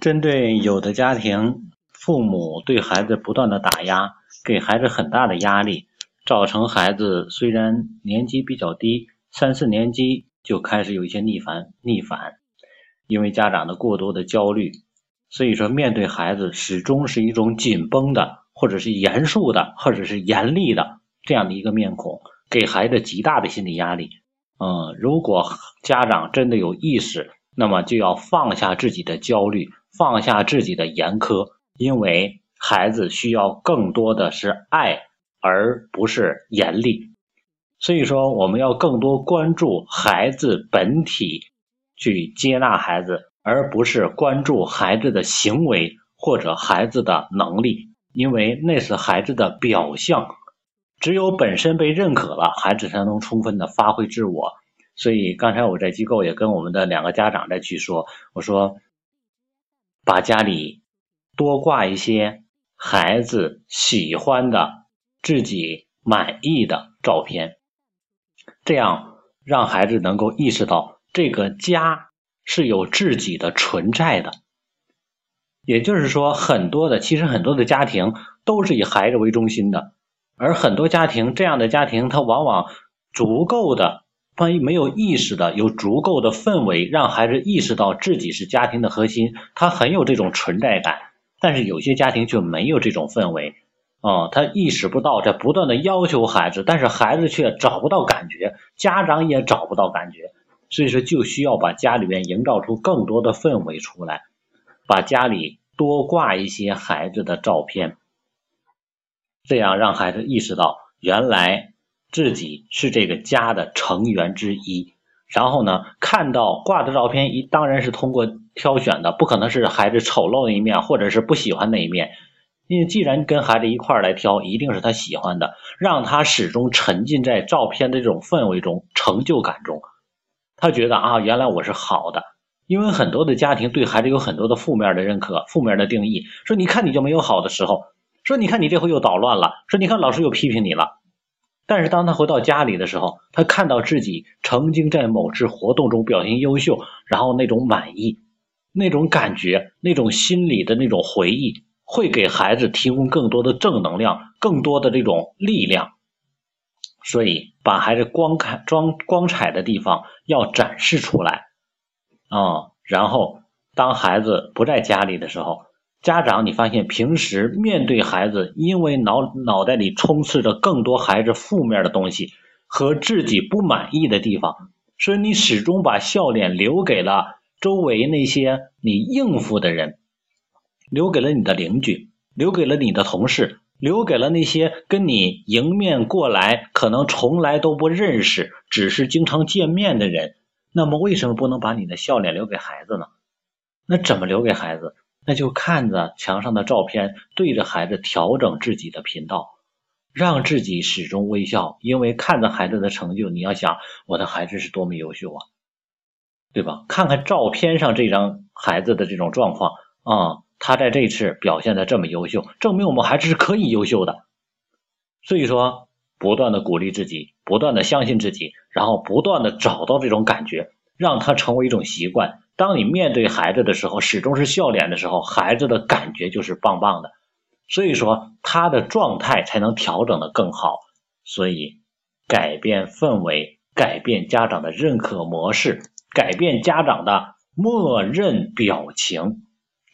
针对有的家庭，父母对孩子不断的打压，给孩子很大的压力，造成孩子虽然年级比较低，三四年级就开始有一些逆反逆反，因为家长的过多的焦虑，所以说面对孩子始终是一种紧绷的，或者是严肃的，或者是严厉的这样的一个面孔，给孩子极大的心理压力。嗯，如果家长真的有意识，那么就要放下自己的焦虑。放下自己的严苛，因为孩子需要更多的是爱，而不是严厉。所以说，我们要更多关注孩子本体，去接纳孩子，而不是关注孩子的行为或者孩子的能力，因为那是孩子的表象。只有本身被认可了，孩子才能充分的发挥自我。所以刚才我在机构也跟我们的两个家长在去说，我说。把家里多挂一些孩子喜欢的、自己满意的照片，这样让孩子能够意识到这个家是有自己的存在的。也就是说，很多的其实很多的家庭都是以孩子为中心的，而很多家庭这样的家庭，他往往足够的。万一没有意识的有足够的氛围，让孩子意识到自己是家庭的核心，他很有这种存在感。但是有些家庭却没有这种氛围，啊，他意识不到，在不断的要求孩子，但是孩子却找不到感觉，家长也找不到感觉。所以说，就需要把家里面营造出更多的氛围出来，把家里多挂一些孩子的照片，这样让孩子意识到原来。自己是这个家的成员之一，然后呢，看到挂的照片一，当然是通过挑选的，不可能是孩子丑陋的一面或者是不喜欢那一面，因为既然跟孩子一块来挑，一定是他喜欢的，让他始终沉浸在照片的这种氛围中、成就感中，他觉得啊，原来我是好的，因为很多的家庭对孩子有很多的负面的认可、负面的定义，说你看你就没有好的时候，说你看你这回又捣乱了，说你看老师又批评你了。但是当他回到家里的时候，他看到自己曾经在某次活动中表现优秀，然后那种满意、那种感觉、那种心理的那种回忆，会给孩子提供更多的正能量、更多的这种力量。所以，把孩子光看、装光彩的地方要展示出来啊。然后，当孩子不在家里的时候。家长，你发现平时面对孩子，因为脑脑袋里充斥着更多孩子负面的东西和自己不满意的地方，所以你始终把笑脸留给了周围那些你应付的人，留给了你的邻居，留给了你的同事，留给了那些跟你迎面过来可能从来都不认识，只是经常见面的人。那么，为什么不能把你的笑脸留给孩子呢？那怎么留给孩子？那就看着墙上的照片，对着孩子调整自己的频道，让自己始终微笑。因为看着孩子的成就，你要想我的孩子是多么优秀啊，对吧？看看照片上这张孩子的这种状况啊，他在这次表现的这么优秀，证明我们孩子是可以优秀的。所以说，不断的鼓励自己，不断的相信自己，然后不断的找到这种感觉，让它成为一种习惯。当你面对孩子的时候，始终是笑脸的时候，孩子的感觉就是棒棒的，所以说他的状态才能调整的更好。所以改变氛围，改变家长的认可模式，改变家长的默认表情，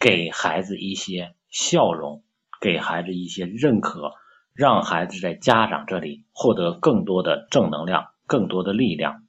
给孩子一些笑容，给孩子一些认可，让孩子在家长这里获得更多的正能量，更多的力量。